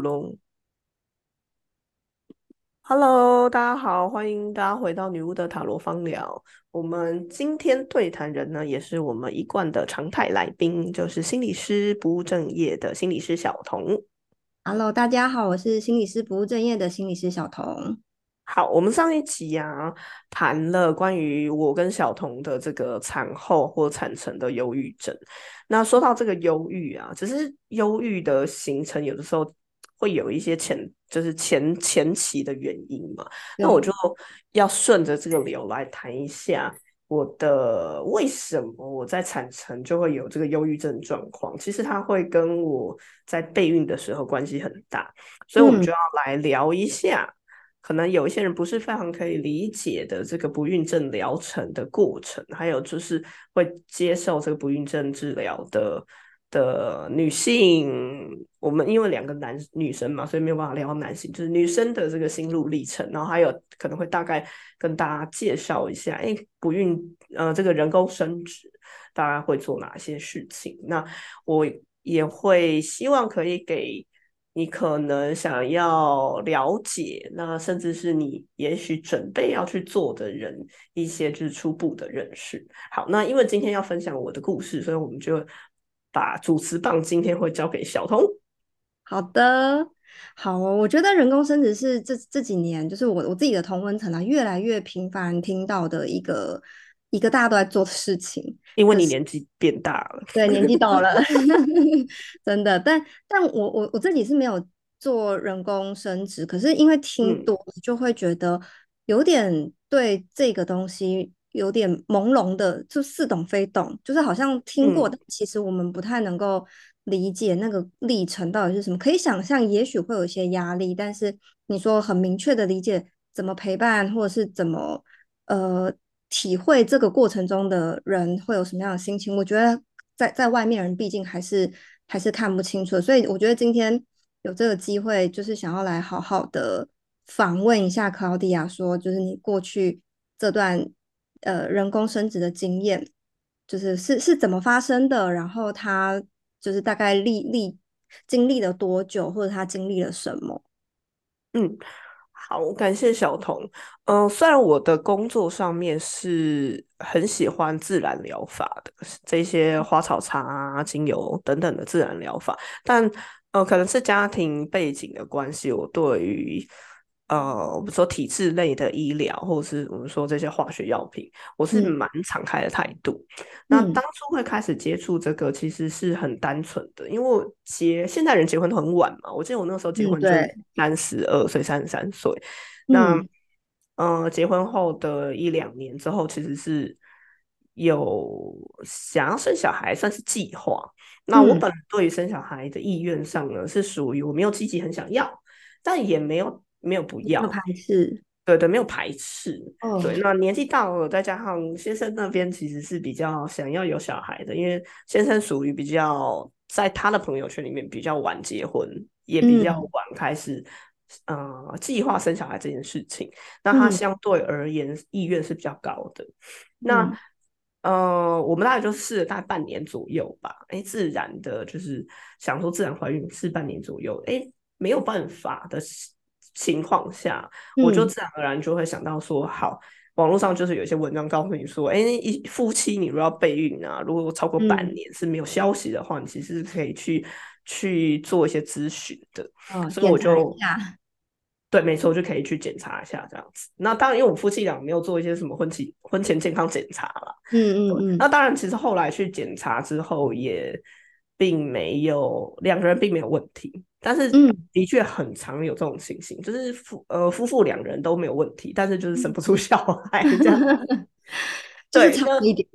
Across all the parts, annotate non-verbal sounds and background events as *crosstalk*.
喽，Hello，大家好，欢迎大家回到女巫的塔罗方聊。我们今天对谈人呢，也是我们一贯的常态来宾，就是心理师不务正业的心理师小童。Hello，大家好，我是心理师不务正业的心理师小童。好，我们上一集啊谈了关于我跟小童的这个产后或产程的忧郁症。那说到这个忧郁啊，只是忧郁的形成有的时候会有一些前，就是前前期的原因嘛。那我就要顺着这个流来谈一下我的为什么我在产程就会有这个忧郁症状况。其实它会跟我在备孕的时候关系很大，所以我们就要来聊一下。可能有一些人不是非常可以理解的这个不孕症疗程的过程，还有就是会接受这个不孕症治疗的的女性，我们因为两个男女生嘛，所以没有办法聊男性，就是女生的这个心路历程，然后还有可能会大概跟大家介绍一下，哎，不孕呃这个人工生殖大家会做哪些事情？那我也会希望可以给。你可能想要了解，那甚至是你也许准备要去做的人一些就是初步的认识。好，那因为今天要分享我的故事，所以我们就把主持棒今天会交给小童。好的，好哦，我觉得人工生殖是这这几年就是我我自己的同温层啊，越来越频繁听到的一个。一个大家都在做的事情，因为你年纪变大了，对，年纪到了，*laughs* 真的。但但我我我自己是没有做人工生殖，可是因为听多了，就会觉得有点对这个东西有点朦胧的，就似懂非懂，就是好像听过，但其实我们不太能够理解那个历程到底是什么。可以想象，也许会有一些压力，但是你说很明确的理解怎么陪伴，或者是怎么呃。体会这个过程中的人会有什么样的心情？我觉得在在外面人毕竟还是还是看不清楚，所以我觉得今天有这个机会，就是想要来好好的访问一下克劳迪亚，说就是你过去这段呃人工生殖的经验，就是是是怎么发生的，然后他就是大概历历经历了多久，或者他经历了什么？嗯。好，感谢小童。嗯，虽然我的工作上面是很喜欢自然疗法的，这些花草茶啊、精油等等的自然疗法，但呃，可能是家庭背景的关系，我对于。呃，我们说体制类的医疗，或者是我们说这些化学药品，我是蛮敞开的态度。那当初会开始接触这个，其实是很单纯的，因为结现代人结婚都很晚嘛。我记得我那个时候结婚就三十二岁、三十三岁。那呃，结婚后的一两年之后，其实是有想要生小孩，算是计划。那我本对于生小孩的意愿上呢，是属于我没有积极很想要，但也没有。没有不要排斥，对对，没有排斥。对，那年纪大了，再加上先生那边其实是比较想要有小孩的，因为先生属于比较在他的朋友圈里面比较晚结婚，也比较晚开始，呃，计划生小孩这件事情。那他相对而言意愿是比较高的。那呃，我们大概就试了大概半年左右吧。哎，自然的就是想说自然怀孕是半年左右，哎，没有办法的。情况下，我就自然而然就会想到说，好，网络上就是有一些文章告诉你说，哎，一夫妻你如果要备孕啊，如果超过半年是没有消息的话，你其实是可以去去做一些咨询的。所以我就 *laughs* 对，没错，就可以去检查一下这样子。那当然，因为我们夫妻俩没有做一些什么婚期婚前健康检查了。嗯嗯嗯。那当然，其实后来去检查之后，也并没有两个人并没有问题。但是，嗯，的确很常有这种情形，就是夫呃夫妇两人都没有问题，但是就是生不出小孩这样。*laughs* *laughs* 对，差一点。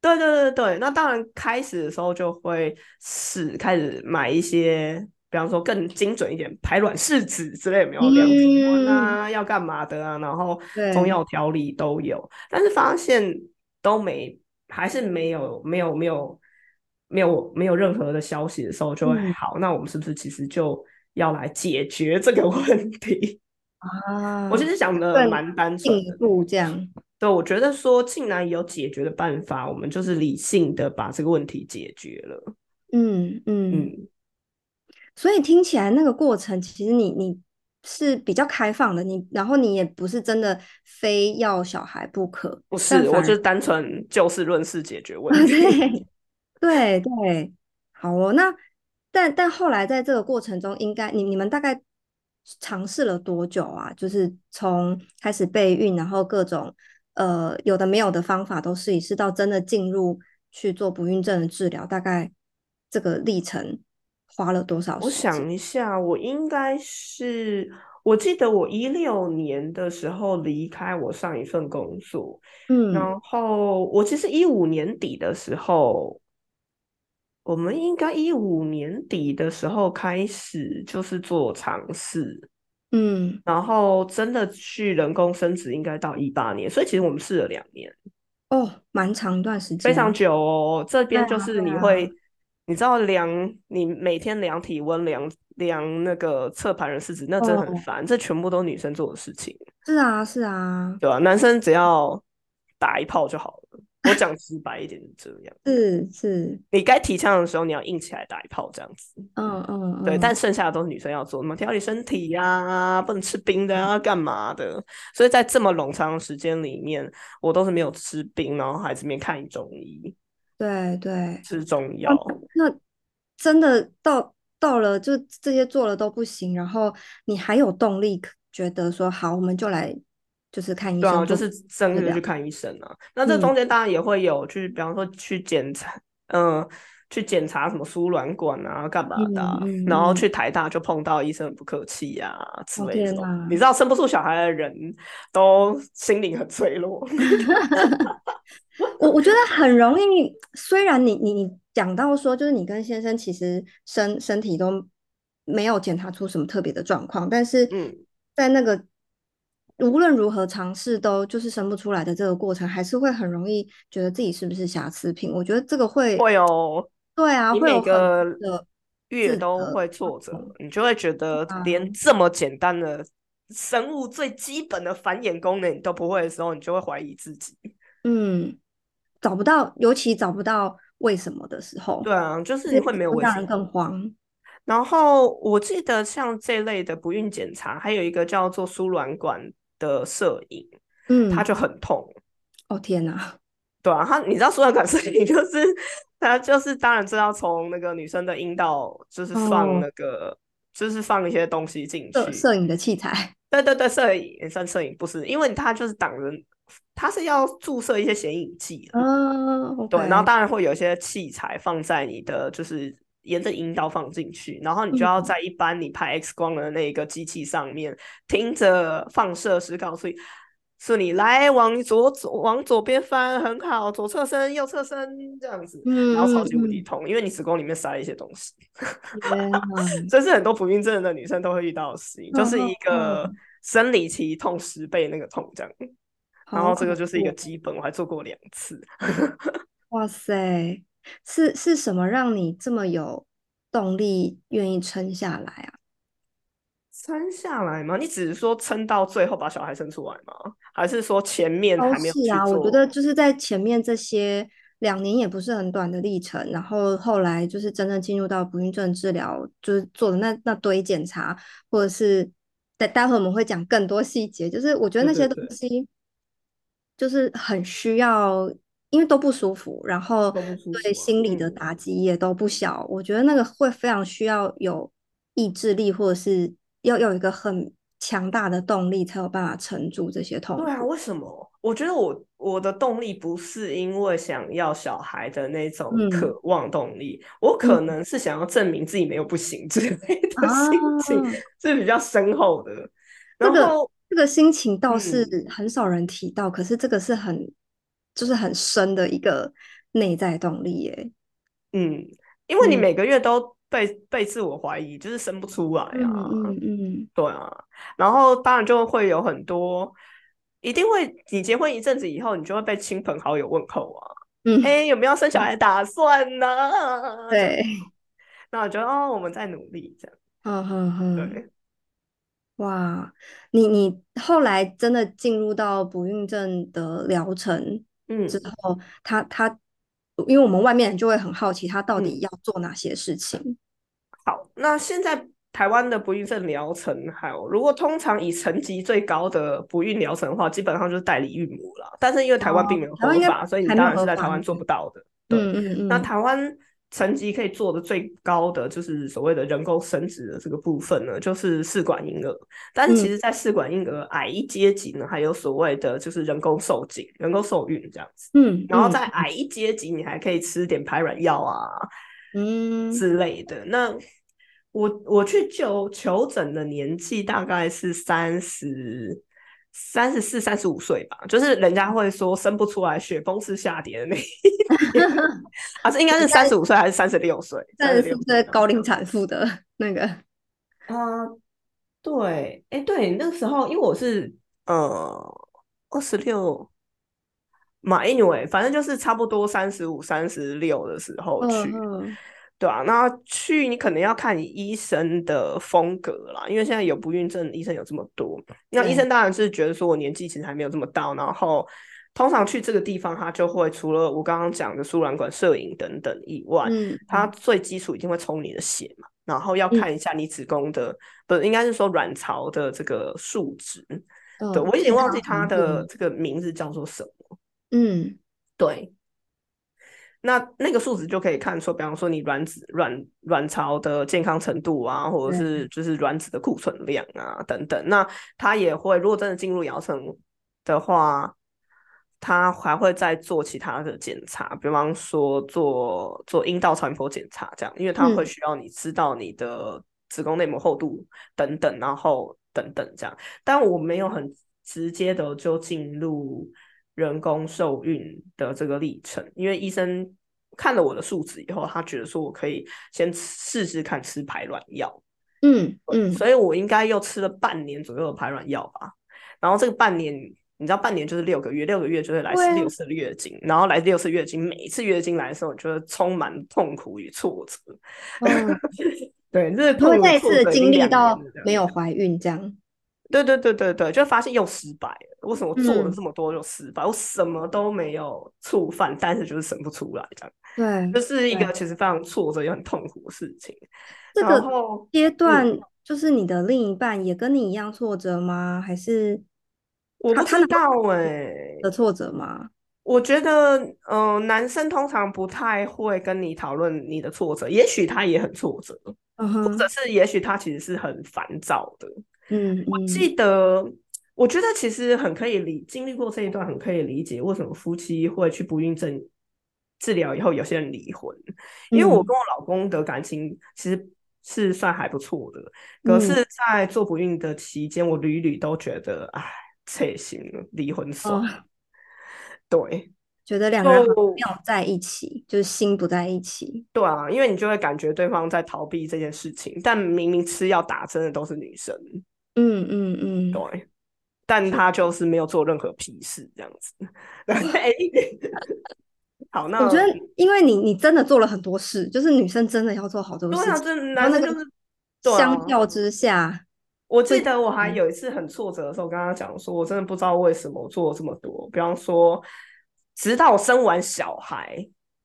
对对对对，那当然开始的时候就会是开始买一些，比方说更精准一点排卵试纸之类，没有量体温啊，要干嘛的啊，然后中药调理都有，但是发现都没，还是没有没有没有。没有没有任何的消息的时候，就会好。那我们是不是其实就要来解决这个问题 *laughs* 啊？我其实想的蛮单纯进步，这样。对，我觉得说，既然有解决的办法，我们就是理性的把这个问题解决了。嗯嗯嗯。所以听起来那个过程，其实你你是比较开放的，你然后你也不是真的非要小孩不可，不是，我就是单纯就事论事解决问题。*laughs* 对对对，好哦。那但但后来在这个过程中，应该你你们大概尝试了多久啊？就是从开始备孕，然后各种呃有的没有的方法都试一试，到真的进入去做不孕症的治疗，大概这个历程。花了多少？我想一下，我应该是，我记得我一六年的时候离开我上一份工作，嗯，然后我其实一五年底的时候，我们应该一五年底的时候开始就是做尝试，嗯，然后真的去人工生殖应该到一八年，所以其实我们试了两年，哦，蛮长一段时间，非常久哦。这边就是你会。你知道量你每天量体温、量量那个测排卵试纸，那真的很烦。这全部都女生做的事情。是啊，是啊，对吧？男生只要打一炮就好了。我讲直白一点，这样。是是，你该提倡的时候，你要硬起来打一炮，这样子。嗯嗯。对，但剩下的都是女生要做，什么调理身体呀，不能吃冰的啊，干嘛的？所以在这么冗长的时间里面，我都是没有吃冰，然后还这边看中医。对对，吃中药。那真的到到了，就这些做了都不行，然后你还有动力觉得说好，我们就来就是看医生，对，就是真的去看医生啊。那这中间当然也会有去，比方说去检查，嗯，去检查什么输卵管啊，干嘛的？然后去台大就碰到医生不客气呀之类的。你知道生不出小孩的人都心灵很脆弱。*laughs* 我我觉得很容易，虽然你你你讲到说，就是你跟先生其实身身体都没有检查出什么特别的状况，但是嗯在那个无论如何尝试都就是生不出来的这个过程，还是会很容易觉得自己是不是瑕疵品。我觉得这个会会有对啊，会有个月都会挫折，你就会觉得连这么简单的生物最基本的繁衍功能你都不会的时候，你就会怀疑自己。嗯。找不到，尤其找不到为什么的时候，对啊，就是会没有让人更慌。然后我记得像这类的不孕检查，还有一个叫做输卵管的摄影，嗯，他就很痛。哦天哪，对啊，他你知道输卵管摄影就是他就是当然知道从那个女生的阴道就是放那个就是放一些东西进去，摄影的器材。*laughs* 对对对，摄影也算摄影，不是因为他就是挡人。他是要注射一些显影剂，嗯，对，然后当然会有一些器材放在你的，就是沿着阴道放进去，然后你就要在一般你拍 X 光的那个机器上面听着放射师告诉你，是你来往左左往左边翻，很好，左侧身右侧身这样子，然后超级无敌痛，因为你子宫里面塞了一些东西，*laughs* 这是很多不孕症的女生都会遇到的事情，就是一个生理期痛十倍那个痛这样。然后这个就是一个基本，我还做过两次。*laughs* 哇塞，是是什么让你这么有动力，愿意撑下来啊？撑下来吗？你只是说撑到最后把小孩生出来吗？还是说前面还没有？是啊，我觉得就是在前面这些两年也不是很短的历程，然后后来就是真正进入到不孕症治疗，就是做的那那堆检查，或者是待待会我们会讲更多细节，就是我觉得那些东西。就是很需要，因为都不舒服，然后对心理的打击也都不小。我觉得那个会非常需要有意志力，或者是要有一个很强大的动力，才有办法撑住这些痛苦。对啊，为什么？我觉得我我的动力不是因为想要小孩的那种渴望动力，我可能是想要证明自己没有不行之类的心情，是比较深厚的。然后。这个心情倒是很少人提到，可是这个是很就是很深的一个内在动力耶。嗯，因为你每个月都被被自我怀疑，就是生不出来啊。嗯嗯，对啊。然后当然就会有很多，一定会你结婚一阵子以后，你就会被亲朋好友问候啊。嗯，哎，有没有生小孩打算呢？对。那我觉得哦，我们在努力这样。嗯哼哼，对。哇，你你后来真的进入到不孕症的疗程嗯之后，他他，因为我们外面人就会很好奇，他到底要做哪些事情？好，那现在台湾的不孕症疗程，还有如果通常以层级最高的不孕疗程的话，基本上就是代理孕母了。但是因为台湾并没有合法，所以你当然是在台湾做不到的。嗯嗯嗯。那台湾。层级可以做的最高的就是所谓的人工生殖的这个部分呢，就是试管婴儿。但是其实，在试管婴儿矮一阶级呢，还有所谓的就是人工受精、人工受孕这样子。嗯，然后在矮一阶级，你还可以吃点排卵药啊，嗯之类的。那我我去就求诊的年纪大概是三十。三十四、三十五岁吧，就是人家会说生不出来，雪崩式下跌的那，啊，这应该是三十五岁还是三十六岁？三十四岁高龄产妇的 *laughs* 那个。啊，对，哎，对，那个时候因为我是呃二十六，嘛，anyway，反正就是差不多三十五、三十六的时候去。对啊，那去你可能要看你医生的风格啦，因为现在有不孕症医生有这么多，那医生当然是觉得说我年纪其实还没有这么大，然后通常去这个地方，他就会除了我刚刚讲的输卵管摄影等等以外，嗯，他最基础一定会抽你的血嘛，然后要看一下你子宫的，不应该是说卵巢的这个数值，对我已经忘记它的。这个名字叫做什么，嗯，对。那那个数值就可以看出，比方说你卵子卵卵巢的健康程度啊，或者是就是卵子的库存量啊等等。那它也会，如果真的进入疗程的话，它还会再做其他的检查，比方说做做阴道超音波检查这样，因为它会需要你知道你的子宫内膜厚度等等，然后等等这样。但我没有很直接的就进入。人工受孕的这个历程，因为医生看了我的数值以后，他觉得说我可以先试试看吃排卵药，嗯嗯，所以我应该又吃了半年左右的排卵药吧。然后这个半年，你知道半年就是六个月，六个月就会来六次月经，然后来六次月经，每一次月经来的时候，我觉得充满痛苦与挫折。*laughs* 对，这是会再次经历到没有怀孕这样。对对对对对，就发现又失败了。为什么做了这么多又失败？我什么都没有触犯，但是就是生不出来，这样。对，这是一个其实非常挫折又很痛苦的事情。这个阶段就是你的另一半也跟你一样挫折吗？还是我不知道哎的挫折吗？我觉得，嗯，男生通常不太会跟你讨论你的挫折，也许他也很挫折，或者是也许他其实是很烦躁的。嗯，我记得，我觉得其实很可以理，经历过这一段很可以理解为什么夫妻会去不孕症治疗以后有些人离婚，因为我跟我老公的感情其实是算还不错的，可是在做不孕的期间，我屡屡都觉得，哎，切心了，离婚算了，对。觉得两个人没有在一起，就是心不在一起。对啊，因为你就会感觉对方在逃避这件事情，但明明吃药打针的都是女生。嗯嗯嗯，对，但他就是没有做任何屁事这样子。*laughs* 好，那我觉得，因为你你真的做了很多事，就是女生真的要做好多事。对啊，这男生就是相较之下，我记得我还有一次很挫折的时候，跟他讲说，我真的不知道为什么我做了这么多，比方说。直到我生完小孩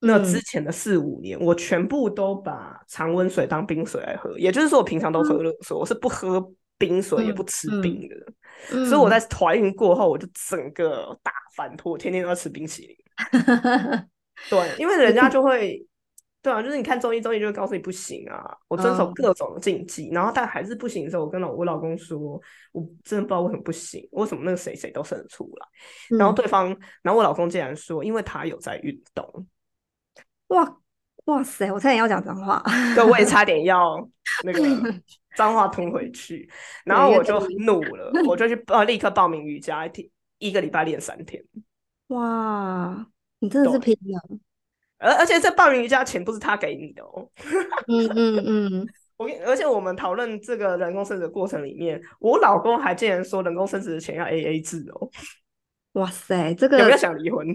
那之前的四五年，我全部都把常温水当冰水来喝，也就是说我平常都喝热水，我是不喝冰水也不吃冰的。所以我在怀孕过后，我就整个大反扑，天天都要吃冰淇淋。*laughs* 对，因为人家就会。对啊，就是你看中医，中医就会告诉你不行啊。我遵守各种禁忌，然后但还是不行的时候，我跟老我老公说，我真的不知道为什么不行，为什么那个谁谁都生得出来。然后对方，然后我老公竟然说，因为他有在运动。哇哇塞！我差点要讲脏话，对，我也差点要那个 *laughs* 脏话吞回去。然后我就怒了，我就去报立刻报名瑜伽，一天一个礼拜练三天。哇，你真的是拼了！而而且这报名瑜伽钱不是他给你的哦。*laughs* 嗯嗯嗯，我跟而且我们讨论这个人工生殖的过程里面，我老公还竟然说人工生殖的钱要 A A 制哦。*laughs* 哇塞，这个有没有想离婚？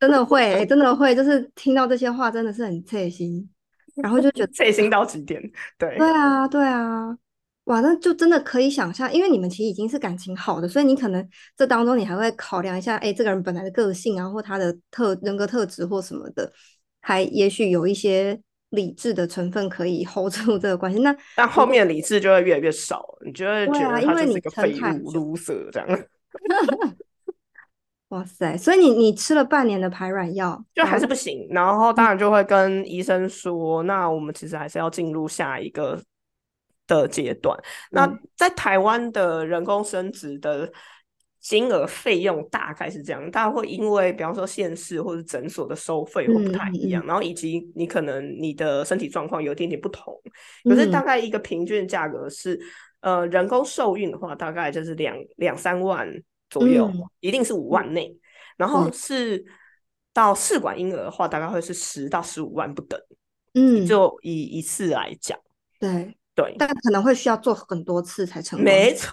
真的会，真的会，就是听到这些话真的是很刺心，然后就觉得 *laughs* 费心到极点。对，对啊，对啊。哇，那就真的可以想象，因为你们其实已经是感情好的，所以你可能这当中你还会考量一下，哎，这个人本来的个性啊，或他的特人格特质或什么的，还也许有一些理智的成分可以 *laughs* hold 住这个关系。那 *laughs* 但后面理智就会越来越少，你就会觉得他就是一个废物、撸色这样。哇塞！所以你你吃了半年的排卵药，就还是不行，然后当然就会跟医生说，那我们其实还是要进入下一个的阶段。那在台湾的人工生殖的金额费用大概是这样，大概会因为比方说县市或者诊所的收费会不太一样，然后以及你可能你的身体状况有一点点不同，可是大概一个平均价格是，呃，人工受孕的话大概就是两两三万。左右一定是五万内，然后是到试管婴儿的话，大概会是十到十五万不等。嗯，就以一次来讲，对对，但可能会需要做很多次才成功。没错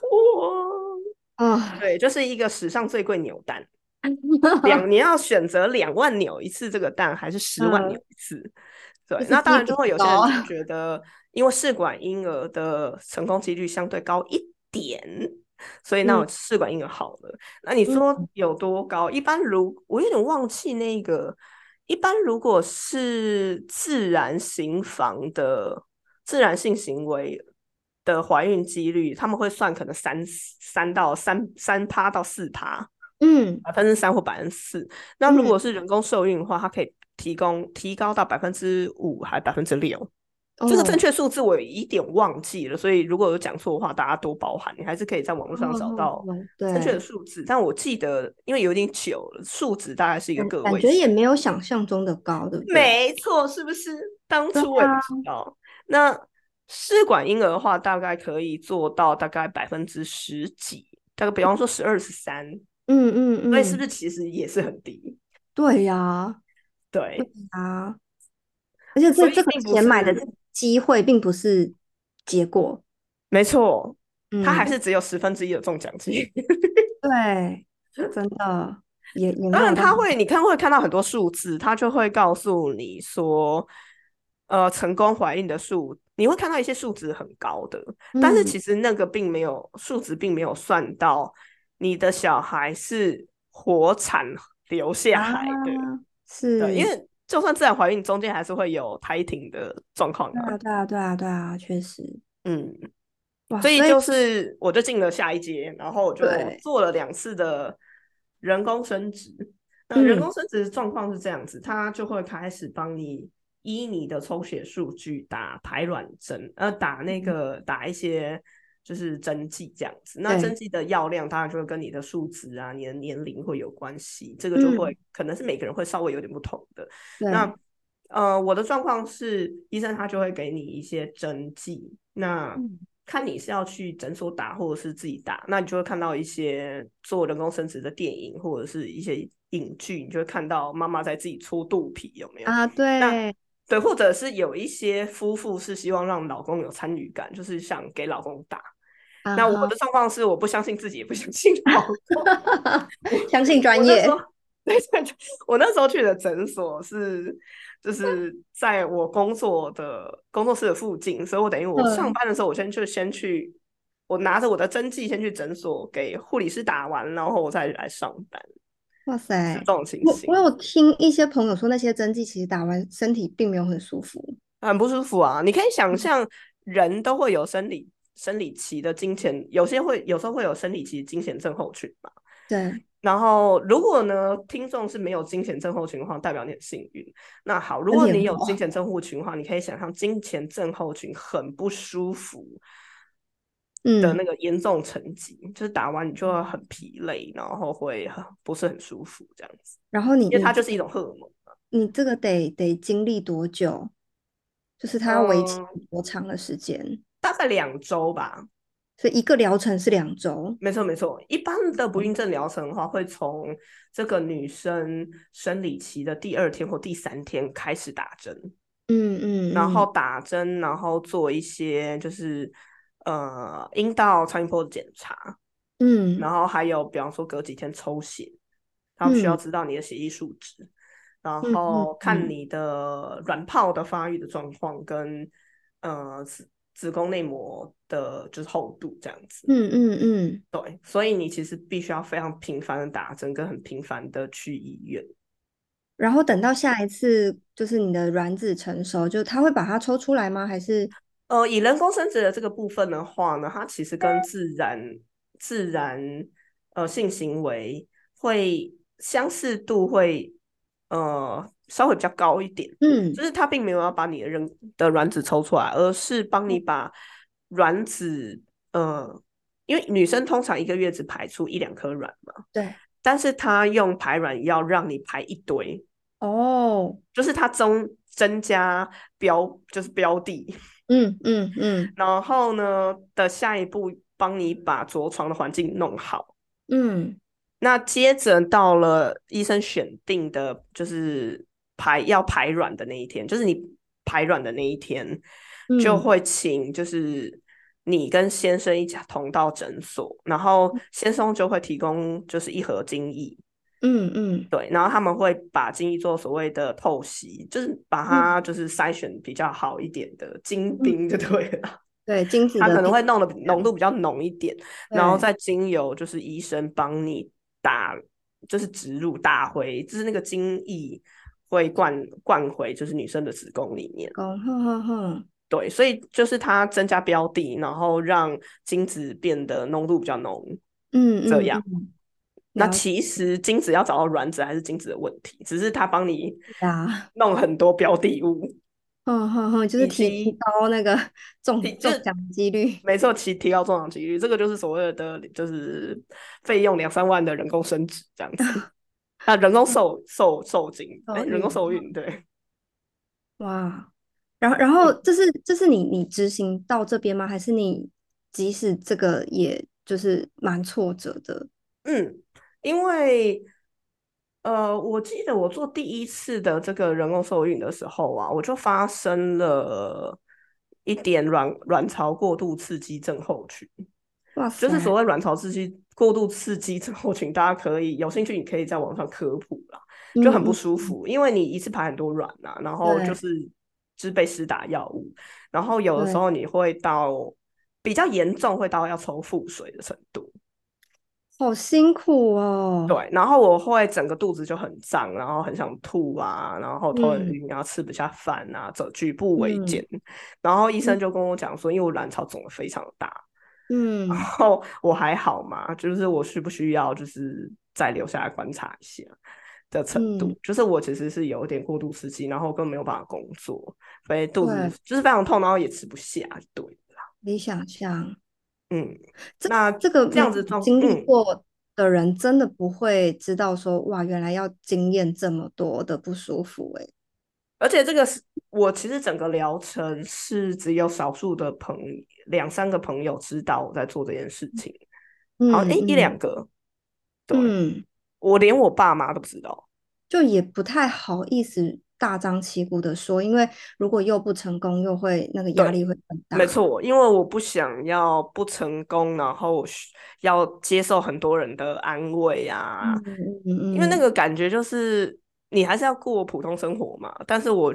啊，对，就是一个史上最贵扭蛋，*laughs* 两你要选择两万扭一次这个蛋，还是十万扭一次？对，那当然就会有些人 *laughs* 觉得，因为试管婴儿的成功几率相对高一点。所以那我试管婴儿好了，那你说有多高？一般如我有点忘记那个，一般如果是自然行房的自然性行为的怀孕几率，他们会算可能三三到三三趴到四趴，嗯，百分之三或百分之四。那如果是人工受孕的话，它可以提供提高到百分之五还百分之六。这个正确数字我有一点忘记了，所以如果有讲错的话，大家多包涵。你还是可以在网络上找到正确的数字，但我记得因为有点久了，数值大概是一个个位，感觉也没有想象中的高，对不对？没错，是不是？当初我也不知道。那试管婴儿的话，大概可以做到大概百分之十几，大概比方说十二十三，嗯嗯嗯，所以是不是其实也是很低？对呀，对啊，而且这这个钱买的。机会并不是结果，没错，他还是只有十分之一的中奖机。*laughs* 对，真的也也。当然，他会，你看会看到很多数字，他就会告诉你说，呃，成功怀孕的数，你会看到一些数值很高的，但是其实那个并没有数值，并没有算到你的小孩是活产留下来的，是，因为。就算自然怀孕，中间还是会有胎停的状况。对啊，对啊，对啊，对啊，确实。嗯，所以就是我就进了下一阶，然后我就做了两次的人工生殖。那人工生殖的状况是这样子，他就会开始帮你依你的抽血数据打排卵针，呃，打那个打一些。就是针剂这样子，那针剂的药量当然就会跟你的数值啊、你的年龄会有关系，这个就会可能是每个人会稍微有点不同的。那呃，我的状况是医生他就会给你一些针剂，那看你是要去诊所打或者是自己打，那你就会看到一些做人工生殖的电影或者是一些影剧，你就会看到妈妈在自己搓肚皮有没有啊？对那。对，或者是有一些夫妇是希望让老公有参与感，就是想给老公打。那我的状况是，我不相信自己，也不相信老公，*laughs* 相信专业。我那时候去的诊所是，就是在我工作的工作室的附近，所以我等于我上班的时候，我先就先去，我拿着我的针剂先去诊所给护理师打完，然后我再来上班。哇塞，这种情形，我有听一些朋友说，那些针剂其实打完身体并没有很舒服，很不舒服啊。你可以想象，人都会有生理。生理期的金钱，有些会有时候会有生理期金钱症候群嘛？对。然后，如果呢，听众是没有金钱症候群的话，代表你很幸运。那好，如果你有金钱症候群的话，你可以想象金钱症候群很不舒服的那个严重层级，就是打完你就会很疲累，然后会不是很舒服这样子。然后你，因为它就是一种荷尔蒙你这个得得经历多久？就是它要维持多长的时间？大概两周吧，所以一个疗程是两周。没错没错，一般的不孕症疗程的话，会从这个女生生理期的第二天或第三天开始打针。嗯嗯，然后打针，然后做一些就是呃阴道超音波的检查。嗯，然后还有比方说隔几天抽血，他们需要知道你的血液数值，然后看你的卵泡的发育的状况跟呃。子宫内膜的就是厚度这样子，嗯嗯嗯，对，所以你其实必须要非常频繁的打针，跟很频繁的去医院。然后等到下一次，就是你的卵子成熟，就他会把它抽出来吗？还是呃，以人工生殖的这个部分的话呢，它其实跟自然自然呃性行为会相似度会呃稍微比较高一点。嗯，就是它并没有要把你的人的卵子抽出来，而是帮你把卵子呃，因为女生通常一个月只排出一两颗卵嘛，对，但是它用排卵药让你排一堆，哦，就是它增增加标就是标的。嗯嗯嗯 *laughs* 然后呢的下一步，帮你把着床的环境弄好。嗯那接着到了医生选定的，就是排要排卵的那一天，就是你排卵的那一天，就嗯。会请就是你跟先生一起同到诊所，然后先生就会提供就是一盒精液，嗯嗯。对，然后他们会把精液做所谓的透析，就是把嗯。它就是筛选比较好一点的精兵就对了。*laughs* 对，精子它可能会弄的浓度比较浓一点，然后再经由就是医生帮你打，就是植入打回，就是那个精液会灌灌回就是女生的子宫里面。哦，哼哼哼，对，所以就是它增加标的，然后让精子变得浓度比较浓。嗯嗯这样那其实精子要找到卵子还是精子的问题，只是它帮你弄很多标的物。嗯哼哼，就是提高那个中奖几率。没错，提提高中奖几率，这个就是所谓的，就是费用两三万的人工生殖这样子。*laughs* 啊，人工受受受精，哎、受人工孕受孕，对，哇，然后然后这是这是你你执行到这边吗？还是你即使这个也就是蛮挫折的？嗯，因为呃，我记得我做第一次的这个人工受孕的时候啊，我就发生了一点卵卵巢过度刺激症候群。哇就是，所谓卵巢刺激过度刺激症候群，大家可以有兴趣，你可以在网上科普啦，就很不嗯舒服，因为你一次排很多卵啊，然后就是就是被施打药物，然后有的时候你会到比较严重，会到要抽腹水的程度。好辛苦哦。对，然后我会整个肚子就很胀，然后很想吐啊，然后头晕，然后吃不下饭啊，走举步维嗯。艰。然后医生嗯。就跟我讲说，因为我卵巢肿的非常大，嗯。然后我还好嘛，就是我需不需要就是再留下来观察一下的程度，嗯。就是我其实是有点过度刺激，然后根本没有办法工作，所以肚子就是非常痛，然后也吃不下，对啦，你想象，嗯，这那这个这样子经历嗯。过的人，真的不会知道说，哇，原来要经验这么多的不舒服、欸，而且这个是我其实整个疗程是只有少数的朋两三个朋友知道我在做这件事情，好，嗯诶，一嗯两个，对，嗯，我连我爸妈都不知道。就也不太好意思大张旗鼓的说，因为如果又不成功，又会那个压力会很大。没，错，因为我不想要不成功，然后要接受很多人的安慰啊，因为那个感觉就是你还是要过普通生活嘛，但是我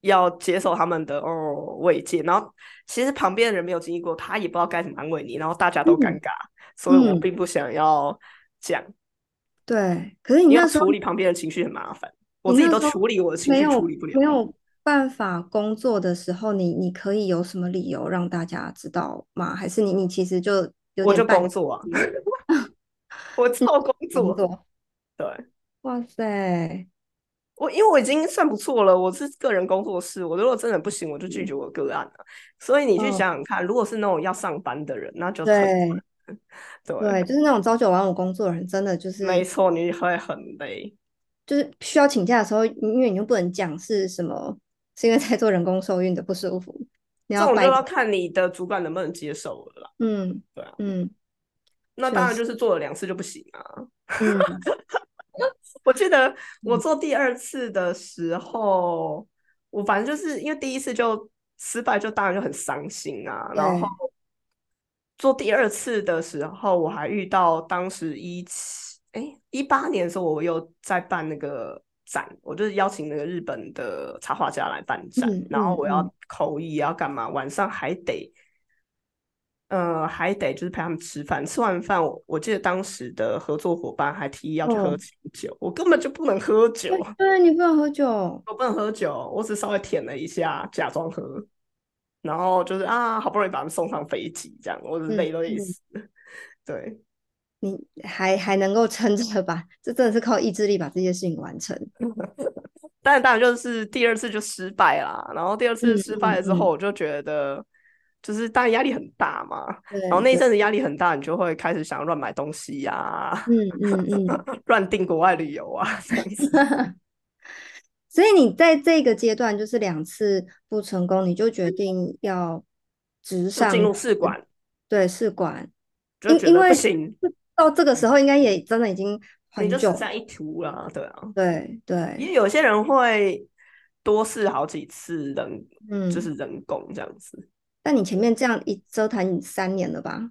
要接受他们的哦慰藉，然后其实旁边的人没有经历过，他也不知道该怎么安慰你，然后大家都尴嗯尬，所以我嗯并不想要讲，对，可是你要处理旁边的情绪很麻烦，我自己都处理我的情绪处理不了没。有办法工作的时候，你你可以有什么理由让大家知道吗？还是你你其实就有我就工作啊，我做 *laughs* 工工，作？对。哇塞，我因为我已经算不错了，我是个人工作室，我如果真的不行，我就拒绝我的个案了。所以你去嗯想想看，如果是那种要上班的人，那就很对 *laughs* 对，对，就是那种朝九晚五工作的人，真的就是没错，你会很累。就是需要请假的时候，因为你又不能讲是什么，是因为在做人工受孕的不舒服，你这种就要看你的主管能不能接受了啦。嗯对啊，嗯那确当然就是做了两次就不行啊。嗯 *laughs* 我记得我做第二次的时候，我反正就是因为第一次就失败，就当然就很伤心啊。然后做第二次的时候，我还遇到当时一七哎一八年的时候，我又在办那个展，我就是邀请那个日本的插画家来办展，嗯然后我要口译要干嘛，晚上还得呃，还得就是陪他们吃饭，吃完饭我我记得当时的合作伙伴还提议要去喝清酒，我根本就不能喝酒，对你不能喝酒，我不能喝酒，我只稍微舔了一下，假装喝，然后就是啊，好不容易把他们送上飞机，这样我累都累死，对。你还还能够撑着吧？这真的是靠意志力把这些事情完成。*laughs* 但当然就是第二次就失败啦，然后第二次失败了之后，我就觉得就是当然压力很大嘛。然后那一阵子压力很大，你就会开始想乱买东西呀，嗯嗯嗯，*laughs* 乱订国外旅游啊这样子。*laughs* 所以你在这个阶段就是两次不成功，你就决定要直上进入试管，对试管，就觉得不行。到这个时候，应该也真的已经很久在一途了，对啊，对对，因为有些人会多试好几次人，嗯，就是人工这样子。但你前面这样一折腾三年了吧？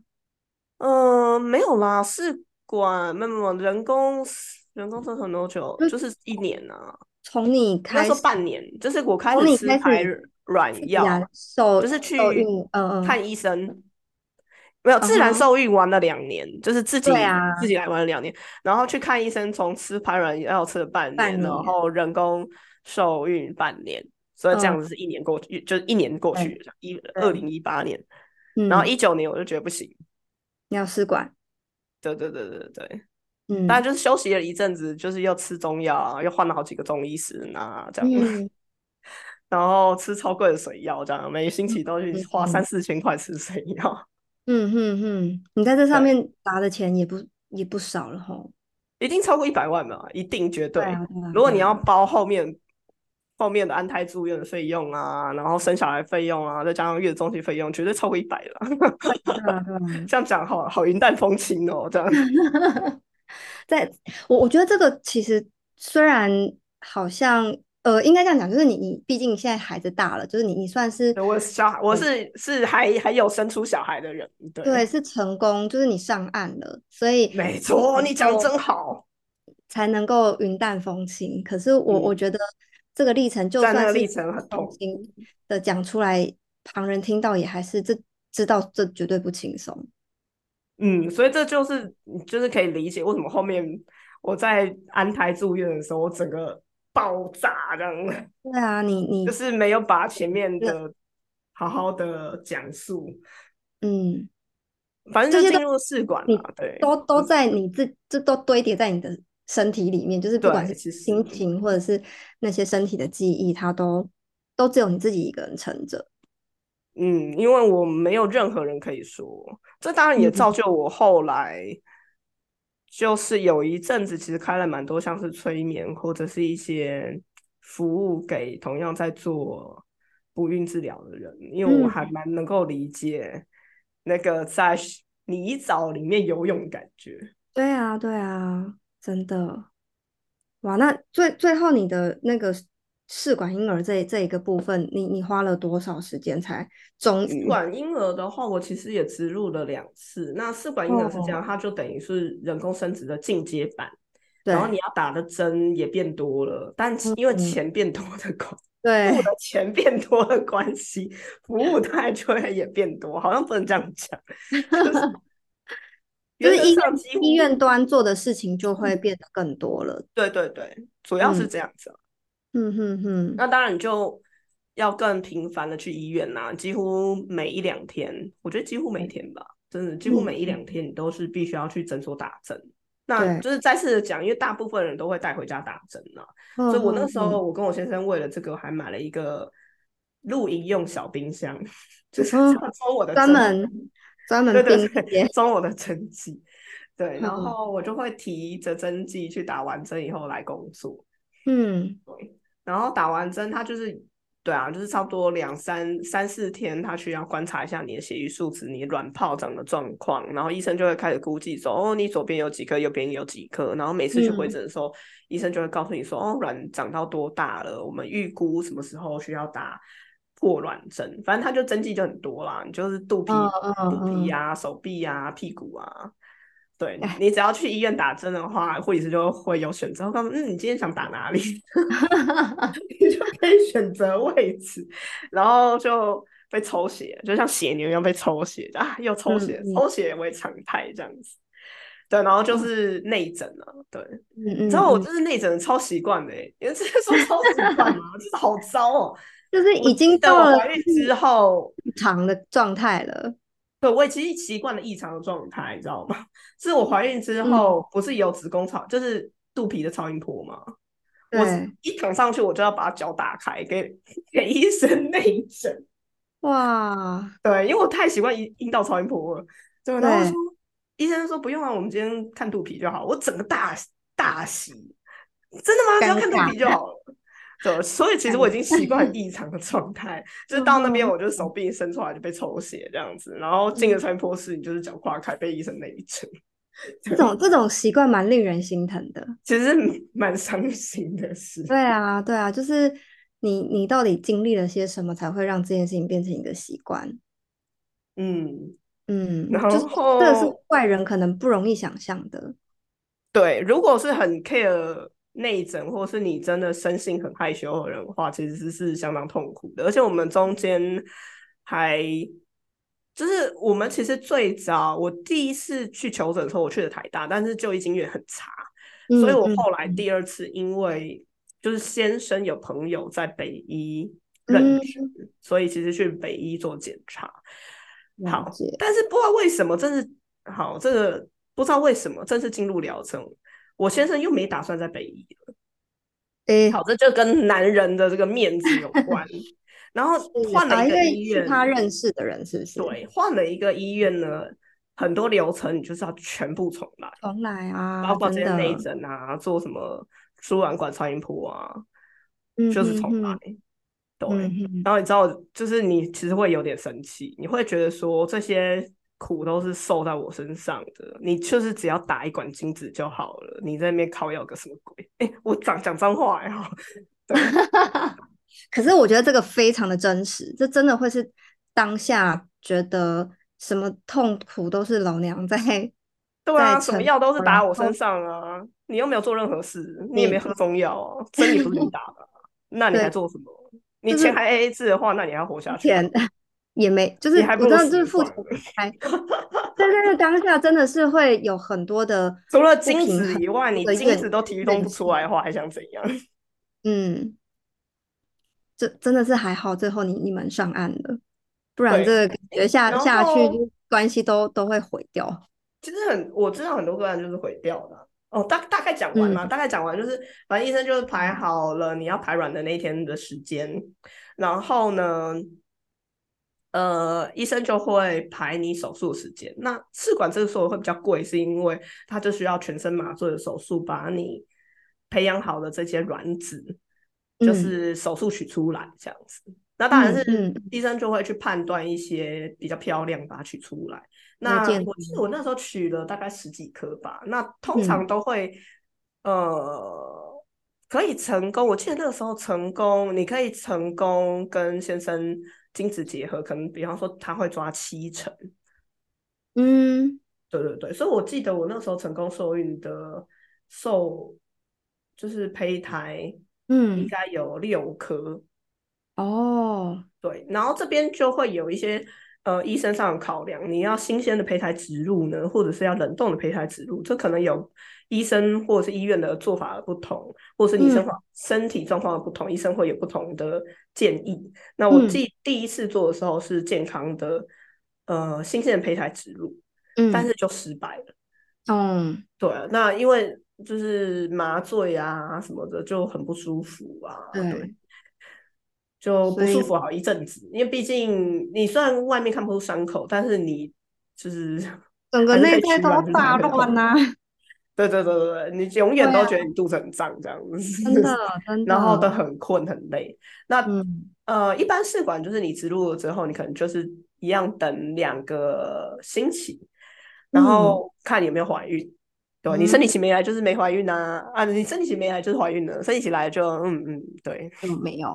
呃，没有啦，试管没有没有人工人工折腾多久？就是一年啊。从你开始半年，就是我开始吃排卵药，就是去嗯看医生。没有自然受孕玩了两年，就是自己自己来玩了两年，然后去看医生，从吃排卵药吃了半年，然后人工受孕半年，所以这样子是一年过去，就是一年过去，一二零一八年，然后一九年我就觉得不行，你要试管，对对对对对，嗯，当然就是休息了一阵子，就是又吃中药啊，又换了好几个中医师啊，这样，*laughs* 然后吃超贵的水药，这样每个星期都去花三四千块吃水药。嗯哼哼，你在这上面砸的钱也不也不少了哈，一定超过一百万嘛，一定绝对。如果你要。包后面后面的安胎住院的费用啊，然后生小孩费用啊，再加上月子中期费用，绝对超过一百了。*laughs* 这样讲好好云淡风轻哦，这样。*laughs* 在我我觉得这个其实虽然好像。呃，应该这样讲，就是你你毕竟现在孩子大了，就是你你算是我小孩，我是是还还有生出小孩的人，对对，是成功，就是你上岸了，所以没错，你讲真好，才能够云淡风轻。可是我我觉得这个历程，就算历程很痛心的讲出来，旁人听到也还是这知道这绝对不轻松。嗯，所以这就是就是可以理解为什么后面我在安胎住院的时候，我整个。爆炸这样，*laughs* 对啊，你你就是没有把前面的好好的讲述，嗯，反正就进入试管了，对，都都在你自这都堆叠在你的身体里面，就是不管是心情或者是那些身体的记忆，它都都只有你自己一个人撑着。嗯，因为我没有任何人可以说，这当然也造就我后来。就是有一阵子，其实开了蛮多像是催眠或者是一些服务给同样在做不孕治疗的人，因为我还蛮能够理解那个在泥沼里面游泳的感觉。对啊，对啊，真的。哇，那最最后你的那个。试管婴儿这这一个部分，你你花了多少时间才终于？试管婴儿的话，我其实也植入了两次。那试管婴儿是这样，它就等于是人工生殖的进阶版，然后你要打的针也变多了，但因为钱变多的关，对，钱变多的关系，服务态就会也变多，好像不能这样讲，*laughs* 就是医院医院端做的事情就会变得更多了。对对对，主要是这样子。嗯哼哼，那当然你就要更频繁的去医院呐，几乎每一两天，我觉得几乎每天吧，真的几乎每一两天你都是必须要去诊所打针。那就是再次的讲，因为大部分人都会带回家打针呐，所以我那时候我跟我先生为了这个还买了一个露营用小冰箱，*laughs* 就是装我的专门专门冰装我的针剂，对，然后我就会提着针剂去打完针以后来工作，嗯，对。然后打完针，他就是，对啊，就是差不多两三三四天，他需要观察一下你的血液数值、你卵泡长的状况，然后医生就会开始估计说，哦，你左边有几颗，右边有几颗，然后每次去回诊的时候，医生就会告诉你说，哦，卵长到多大了，我们预估什么时候需要打破卵针，反正他就针剂就很多啦，你就是肚皮、肚皮啊、手臂啊、屁股啊。对你只要去医院打针的话，护士就会有选择。告诉嗯，你今天想打哪里，*laughs* 你就可以选择位置，然后就被抽血，就像血牛一样被抽血啊，又抽血，抽血为常态这样子。对，然后就是内诊了。对，你知道我就是内诊超习惯的，因为这些说超习惯嘛，*laughs* 就是好糟哦，就是已经到了怀孕之后异常的状态了。对，我其实习惯了异常的状态，你知道吗？*laughs* 是我怀孕之后不是有子宫超，就是肚皮的超音波吗？我一躺上去，我就要把脚打开，给给医生内诊。哇，对，因为我太习惯阴阴道超音波了。对，然后说医生说不用啊，我们今天看肚皮就好。我整个大大喜，真的吗？只要看肚皮就好了。对，所以其实我已经习惯异常的状态，*laughs* 就是到那边我就手臂伸出来就被抽血这样子，然后进了超音波室，你就是脚跨开被医生内诊。*laughs* 这种这种习惯蛮令人心疼的，其实蛮伤心的事。对啊，对啊，就是你你到底经历了些什么，才会让这件事情变成一个习惯？嗯嗯，然后这是外人可能不容易想象的。对，如果是很 care 内诊，或是你真的生性很害羞的人的话，其实是相当痛苦的。而且我们中间还。就是我们其实最早，我第一次去求诊的时候，我去的台大，但是就医经验很差，所以我后来第二次，因为就是先生有朋友在北医任职，所以其实去北医做检查。好，但是不知道为什么，真是好，这个不知道为什么，正式进入疗程，我先生又没打算在北医了。哎，好，这就跟男人的这个面子有 *laughs* 关。然后换了一个医院，他认识的人是不是？对，换了一个医院呢，很多流程你就是要全部重来，重来啊，包括这些内诊啊，做什么输卵管超音波啊，就是重来。对，然后你知道，就是你其实会有点生气，你会觉得说这些苦都是受在我身上的，你就是只要打一管精子就好了，你在那边靠药个什么鬼？哎，我讲讲脏话呀。*laughs* 可是我觉得这个非常的真实，这真的会是当下觉得什么痛苦都是老娘在，对啊，*laughs* 什么药都是打我身上啊，你又没有做任何事，你也没喝中药啊，针也不是你打的，那你还做什么？你钱还 A A 制的话，那你还活下去？钱也没，就是我知道就是付钱还，但是当下真的是会有很多的，*laughs* 除了精子以外，你精子都提供不出来的话，还想怎样？*laughs* 嗯。这真的是还好，最后你你们上岸了，不然这个感觉下下去关系都都会毁掉。其实很我知道很多个案就是毁掉的。哦，大大概讲完嘛，大概讲完就是，反正医生就是排好了你要排卵的那一天的时间，然后呢，呃，医生就会排你手术时间。那试管这个时候会比较贵，是因为它就需要全身麻醉的手术，把你培养好的这些卵子。就是手术取出来这样子，那当然是医生就会去判断一些比较漂亮，把它取出来。那我记得我那时候取了大概十几颗吧，那通常都会呃可以成功。我记得那个时候成功，你可以成功跟先生精子结合，可能比方说他会抓七成。嗯，对对对，所以我记得我那时候成功受孕的受就是胚胎。嗯，应该有六颗哦。对，然后这边就会有一些呃医生上的考量，你要新鲜的胚胎植入呢，或者是要冷冻的胚胎植入，这可能有医生或者是医院的做法的不同，或者是你身况身体状况的不同，医生会有不同的建议。那我记第一次做的时候是健康的呃新鲜的胚胎植入，嗯，但是就失败了。嗯，对，那因为。就是麻醉啊什么的就很不舒服啊，对，就不舒服好一阵子。因为毕竟你虽然外面看不出伤口，但是你就是 *laughs* 整个内在都大乱呐。对对对对对，你永远都觉得你肚子很胀这样子，*laughs* *laughs* 真的真的，然后都很困很累。那呃，一般试管就是你植入了之后，你可能就是一样等两个星期，然后看有没有怀孕。对，你生理期没来就是没怀孕呐，啊，你生理期没来就是怀孕了，生理期来就嗯嗯，对，嗯，没有，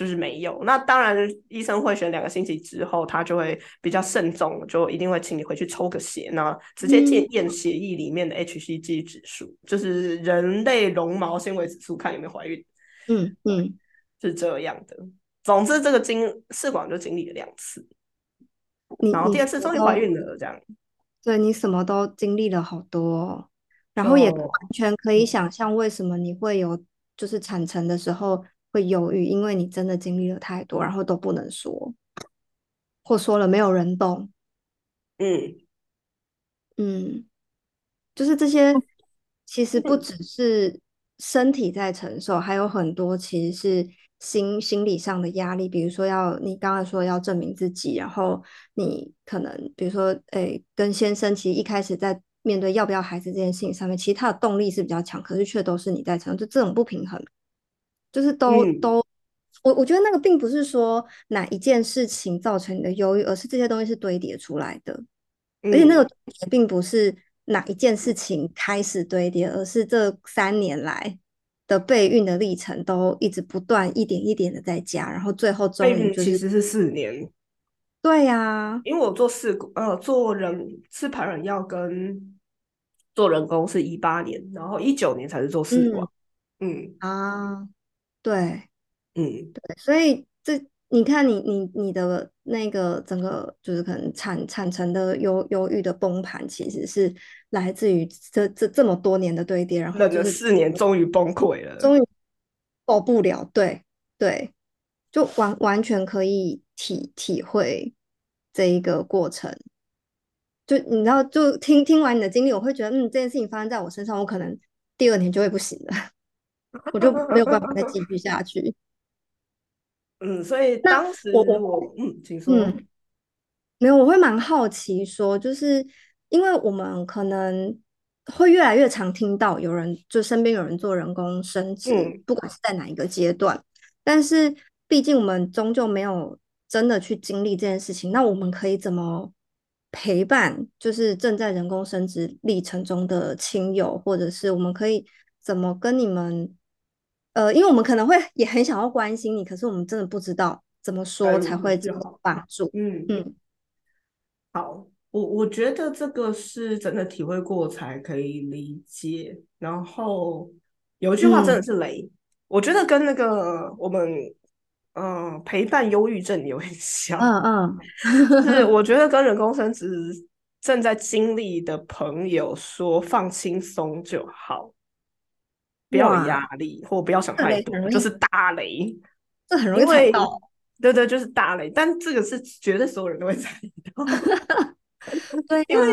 就是没有。那当然，医生会选两个星期之后，他就会比较慎重，就一定会请你回去抽个血，那直接检验血液里面的 HCG 指数，就是人类绒毛纤维指数，看有没有怀孕。嗯嗯，是这样的。总之这个经试管就经历了两次，然后第二次终于怀孕了，这样。对你什么都经历了好多哦，然后也哦完全可以想象为什么你会有就是产程的时候会犹豫，因为你真的经历了太多，然后都不能说，或说了没有人懂，嗯。嗯，就是这些其实不嗯。只是身体在承受，还有很多其实是心心理上的压力，比如说要你刚刚说要证明自己，然后你可能比如说诶跟先生其实一开始在面对要不要孩子这件事情上面，其实他的动力是比较强，可是却都是你在承受，就这种不平衡，就是都嗯都。我我觉得那个并不是说哪一件事情造成你的忧郁，而是这些东西是堆叠出来的。而且那个也，并不是哪一件事情开始堆叠，而是这三年来的备孕的历程都一直不断一点一点的在加，然后最后终备于就是其实是四年，对呀、因为我做试呃做人吃排卵药跟做人工是一八年，然后一九年才是做试管。嗯啊，对嗯对，所以这你看你你你的那个整个就是可能产产程的忧忧郁的崩盘，其实是来自于这这这么多年的堆叠，然后忍了就是四年，终于崩溃了。终于受不了，对对，就完完全可以体体会这一个过程。就你知道，就听听完你的经历，我会觉得，嗯，这件事情发生在我身上，我可能第二年就会不行了，我就没有办法再 *laughs* 继续下去。嗯，所以当时我我我嗯，请说。嗯，没有，我会蛮好奇说，就是因为我们可能会越来越常听到有人就身边有人做人工生殖，嗯不管是在哪一个阶段，但是毕竟我们终究没有真的去经历这件事情，那我们可以怎么陪伴，就是正在人工生殖历程中的亲友，或者是我们可以怎么跟你们，呃，因为我们可能会也很想要关心你，可是我们真的不知道怎么说才会真的是好帮助。嗯嗯好，我我觉得这个是真的体会过才可以理解。然后有一句话真的嗯是雷，我觉得跟那个我们嗯、呃陪伴忧郁症有点像，嗯嗯是嗯，我觉得跟人工生殖正在经历的朋友说放轻松就好，不要有哇，压力，或不要想太多，就是大雷。这很容易因为踩到。对对，就是大雷，但这个是绝对所有人都会踩到。*laughs* 对 *laughs* 因为，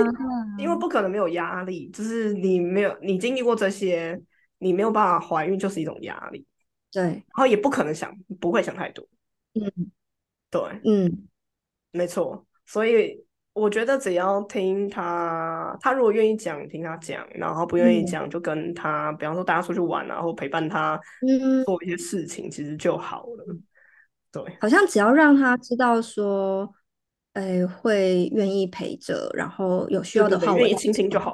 因为不可能没有压力，就是你没有你经历过这些，你没有办法怀孕就是一种压力，对，然后也不可能想不会想太多，嗯对，嗯没错，所以我觉得只要听他，他如果愿意讲，听他讲，然后不愿意嗯。讲，就跟他，比方说大家出去玩啊，或陪伴他嗯，做一些事情，其实就好了，对，好像只要让他知道说，哎，会愿意陪着，然后有需要的话，愿意倾听就好，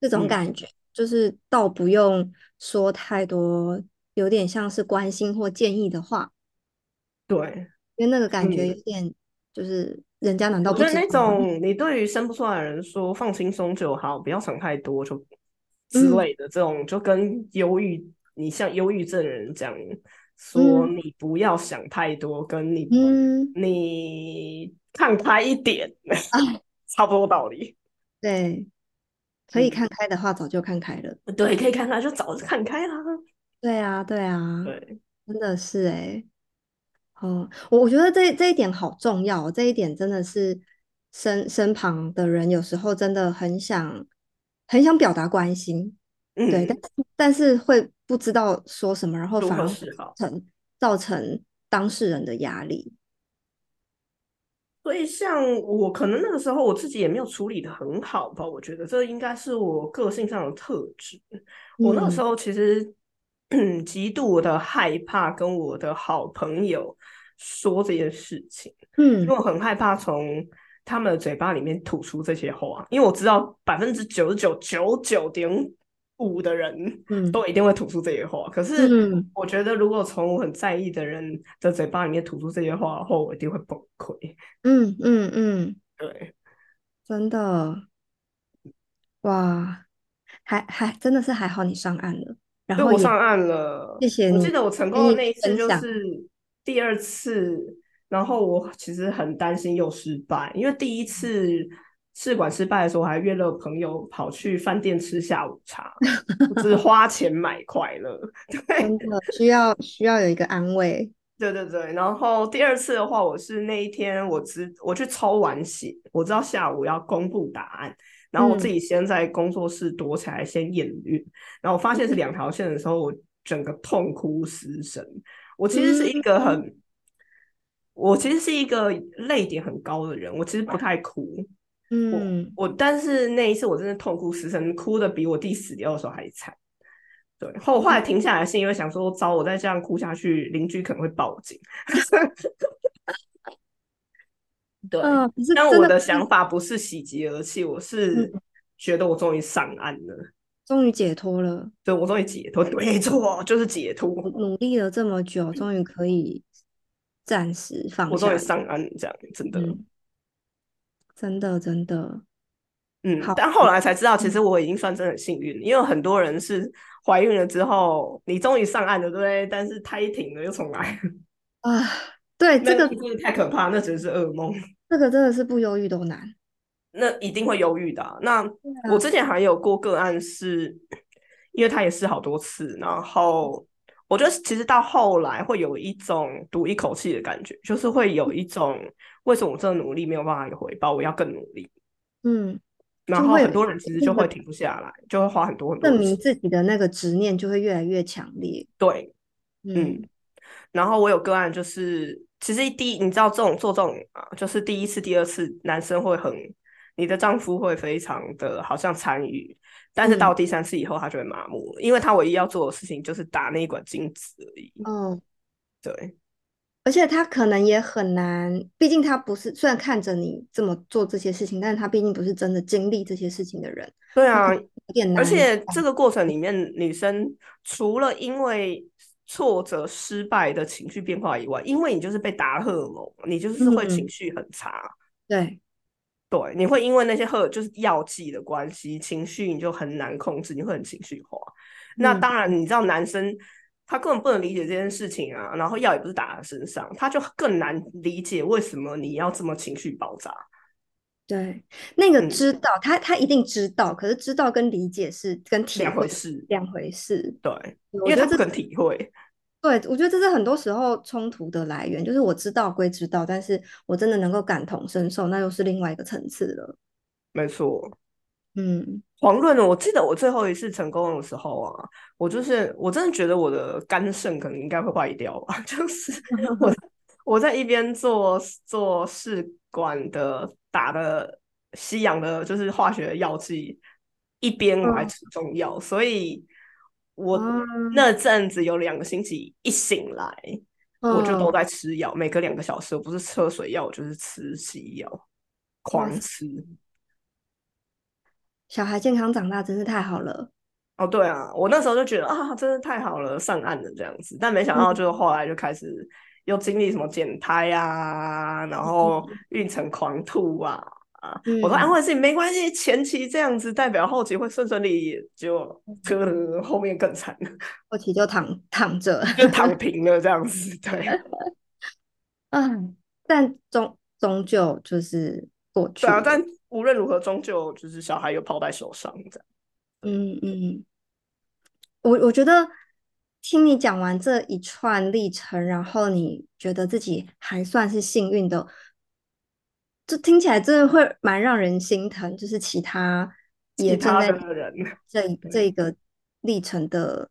这种感觉，就是倒不用说太多，有点像是关心或建议的话，对，因为那个感觉有嗯。点就是人家难道不我觉得那？种你对于生不出来的人说放轻松就好，不要想太多，就之嗯类的这种，就跟忧郁，你像忧郁症的人讲说嗯你不要想太多，跟你嗯，你看开一点，哎，差不多道理。*laughs* 对，可以嗯，看开的话，早就看开了。对，可以看开，就早就看开啦。对啊，对啊，对，真的是哎，哦，我我觉得这这一点好重要哦，这一点真的是身身旁的人有时候真的很想很想表达关心，对，但但是会不知道说什么，然后反而成造成当事人的压力。所以像我可能那个时候我自己也没有处理的很好吧，我觉得这应该是我个性上的特质。我那个时嗯候其实 *clears throat* 极度的害怕跟我的好朋友说这件事情，嗯因为嗯。我很害怕从他们的嘴巴里面吐出这些话，因为我知道百分之九十九九九点五的人嗯。都一定会吐出这些话。可是嗯，我觉得，如果从我很在意的人的嘴巴里面吐出这些话的话，我一定会崩溃。嗯嗯嗯，对，真的。哇，还还真的是还好你上岸了，然后也对我上岸了。谢谢你我记得我成功的那一次。就是第二次，然后我其实很担心又失败，因为第一次试管失败的时候，我还约了朋友跑去饭店吃下午茶，只花钱买快乐。*laughs* 对，真的需要需要有一个安慰。对对对，然后第二次的话，我是那一天我只我去抽完血，我知道下午要公布答案，然后我自己先在工作室躲起来先验孕，然后我发现是两条线的时候，我整个痛哭失声。我其实是一个很，我其实是一个泪点很高的人，我其实不太哭。嗯，我但是那一次我真的痛哭失声，哭的比我弟死掉的时候还惨。对，后后来停下来是因为想说，糟，我再这样哭下去，邻居可能会报警。对，但我的想法不是喜极而泣，我是觉得我终于上岸了，终于解脱了。对，我终于解脱，没错，就是解脱。努力了这么久，终于可以暂时放下，我终于上岸，这样真的，真的，真的。嗯，但后来才知道，其实我已经算真的很幸运，因为很多人是。怀孕了之后，你终于上岸了，对不对？但是胎停了，又重来。啊，对，*laughs* 这个真的太可怕，那只是噩梦。这个真的是不忧郁都难。那一定会忧郁的。那我之前还有过个案，是因为他也试好多次，然后我觉得其实到后来会有一种赌一口气的感觉，就是会有一种为什么我这努力没有办法有回报，我要更努力。嗯。然后很多人其实就会停不下来，就会花很多很多证明自己的那个执念就会越来越强烈。对，嗯。然后我有个案，就是其实第一，你知道这种做这种啊，就是第一次、第二次，男生会很，你的丈夫会非常的好像参与，但是到第三次以后，他就会麻木，因为他唯一要做的事情就是打那一管精子而已。嗯，对。而且他可能也很难，毕竟他不是虽然看着你这么做这些事情，但是他毕竟不是真的经历这些事情的人。对啊，有点难。而且这个过程里面，女生除了因为挫折、失败的情绪变化以外，因为你就是被打荷尔蒙，你就是会情绪很差。对，对，你会因为那些荷就是药剂的关系，情绪你就很难控制，你会很情绪化。那当然，你知道男生。他根本不能理解这件事情啊，然后药也不是打他身上，他就更难理解为什么你要这么情绪爆炸。对，那个知道他他一定知道，可是知道跟理解是跟体会是两回事。对，因为他不能体会。*laughs* 对，我觉得这是很多时候冲突的来源，就是我知道归知道，但是我真的能够感同身受，那又是另外一个层次了。没错。嗯，黄润，我记得我最后一次成功的时候啊，我就是我真的觉得我的肝肾可能应该会坏掉吧，*laughs* 就是我我在一边做做试管的打的吸氧的，就是化学药剂，一边我还吃中药，所以我那阵子有两个星期一醒来，我就都在吃药，每隔两个小时，我不是喝水药，就是吃西药，狂吃。小孩健康长大真是太好了哦！对啊，我那时候就觉得啊，真是太好了，上岸了这样子。但没想到，就是后来就开始又经历什么减胎啊，然后孕程狂吐啊啊！我说安慰自己没关系，前期这样子代表后期会顺顺利利，就就后面更惨，后期就躺躺着，就躺平了这样子。对，*laughs* 嗯，但终终究就是过去。对啊，但。无论如何，终究就是小孩有抛在手上这样。嗯嗯，我我觉得听你讲完这一串历程，然后你觉得自己还算是幸运的，就听起来真的会蛮让人心疼。就是其他也正在这 *laughs* 这个历程的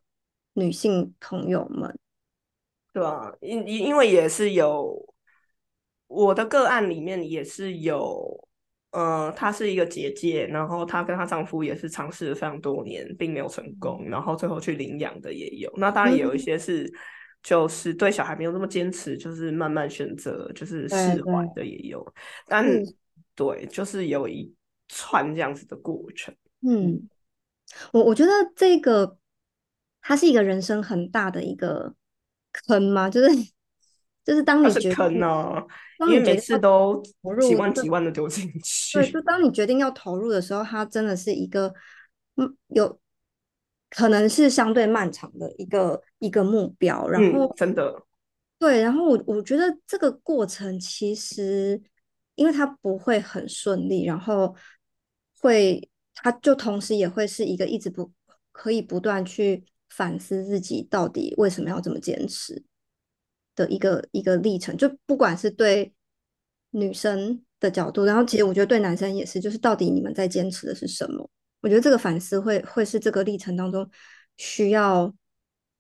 女性朋友们，对啊？因因因为也是有我的个案里面也是有。呃，她是一个姐姐，然后她跟她丈夫也是尝试了非常多年，并没有成功，然后最后去领养的也有。那当然也有一些是，就是对小孩没有那么坚持，就是慢慢选择，就是释怀的也有。但对，就是有一串这样子的过程。嗯，我我觉得这个它是一个人生很大的一个坑嘛？就是就是当你觉得。当你每次都几万几万的丢进去，对，就当你决定要投入的时候，它真的是一个，嗯，有可能是相对漫长的一个一个目标。然后真的，对，然后我我觉得这个过程其实，因为它不会很顺利，然后会，它就同时也会是一个一直不可以不断去反思自己到底为什么要这么坚持的一个一个历程。就不管是对女生的角度，然后其实我觉得对男生也是，就是到底你们在坚持的是什么？我觉得这个反思会会是这个历程当中需要。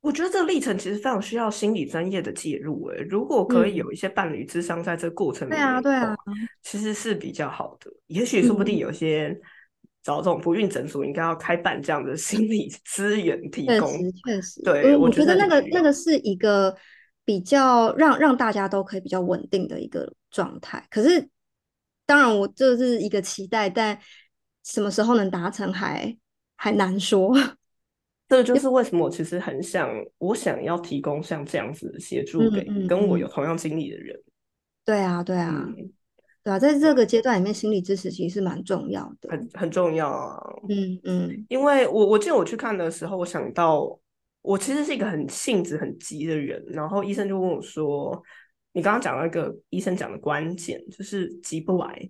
我觉得这个历程其实非常需要心理专业的介入。诶，如果可以有一些伴侣智商在这个过程里面，对啊，对啊，其实是比较好的。也许说不定有些找这种不孕诊所应该要开办这样的心理 *laughs* 资源提供。确实，确实，对，我觉得那个那个是一个比较让让大家都可以比较稳定的一个状态。可是，当然我这是一个期待，但什么时候能达成还还难说。*laughs* 这就是为什么我其实很想，我想要提供像这样子的协助给跟我有同样经历的人。对啊，对啊，对啊，在这个阶段里面，心理支持其实是蛮重要的，很很重要啊。嗯嗯，因为我我记得我去看的时候，我想到我其实是一个很性子很急的人，然后医生就问我说：“你刚刚讲那个医生讲的关键就是急不来。”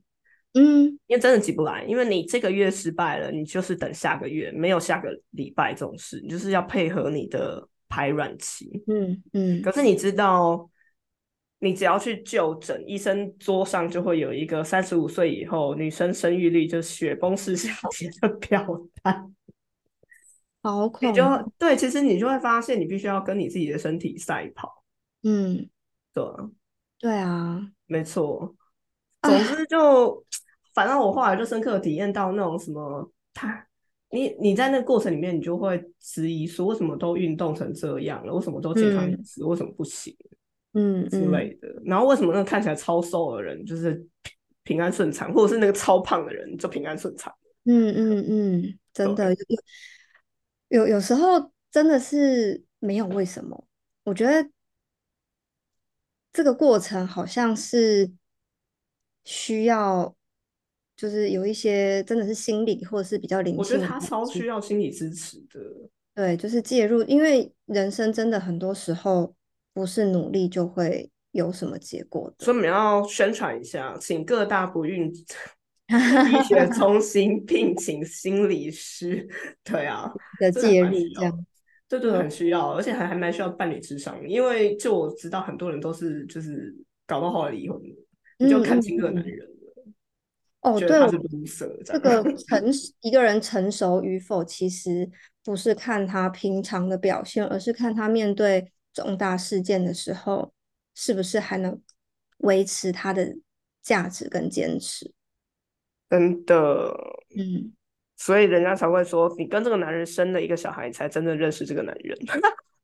嗯，因为真的急不来，因为你这个月失败了，你就是等下个月，没有下个礼拜这种事，你就是要配合你的排卵期。嗯嗯。可是你知道，你只要去就诊，医生桌上就会有一个三十五岁以后女生生育率就雪崩式下跌的表单。好恐！你就对，其实你就会发现，你必须要跟你自己的身体赛跑。嗯，对，对啊，没错。总之就，反正我后来就深刻体验到那种什么，他，你你在那个过程里面，你就会质疑说，为什么都运动成这样了，为什么都健康饮食，为什么不行，嗯之类的。然后为什么那个看起来超瘦的人就是平安顺产，或者是那个超胖的人就平安顺产？嗯嗯嗯，真的有有有时候真的是没有为什么，我觉得这个过程好像是。需要就是有一些真的是心理或者是比较灵性，我觉得他超需要心理支持的。对，就是介入，因为人生真的很多时候不是努力就会有什么结果的。所以我们要宣传一下，请各大不孕 *laughs* 医学 *laughs* 中心聘请心理师。对啊，的介入这样，对对，很需要，而且还还蛮需要伴侣智商，因为就我知道很多人都是就是搞到后来离婚。你就看清这个男人了。哦，对，这个 *laughs* 成一个人成熟与否，其实不是看他平常的表现，而是看他面对重大事件的时候，是不是还能维持他的价值跟坚持。真的，嗯，所以人家才会说，你跟这个男人生了一个小孩，你才真正认识这个男人。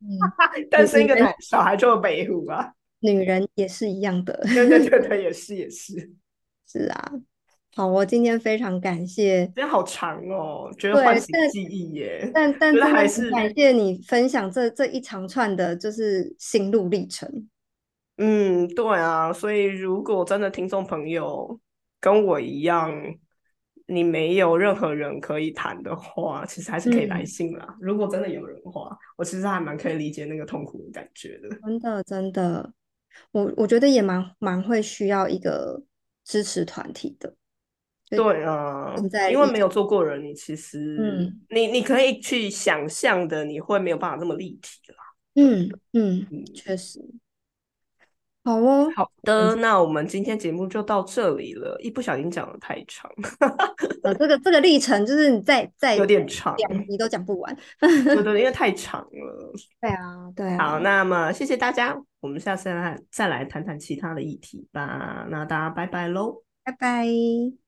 嗯，*laughs* 但生一个小孩就北虎啊。女人也是一样的，*laughs* 对对对对，也是也是，*laughs* 是啊。好，我今天非常感谢，今天好长哦，觉得唤醒记忆耶。但但真的还是感谢你分享这这一长串的，就是心路历程。嗯，对啊，所以如果真的听众朋友跟我一样，你没有任何人可以谈的话，其实还是可以来信啦。如果真的有人的话，我其实还蛮可以理解那个痛苦的感觉的。真的，真的。我我觉得也蛮蛮会需要一个支持团体的，对啊，因为没有做过人，你其实，嗯，你你可以去想象的，你会没有办法这么立体啦。嗯嗯嗯，确实。好哦，好的，那我们今天节目就到这里了。一不小心讲的太长，呃，这个这个历程就是你再再有点长，两集都讲不完。对对，因为太长了。对啊，对啊。好，那么谢谢大家，我们下次再再来谈谈其他的议题吧。那大家拜拜喽，拜拜。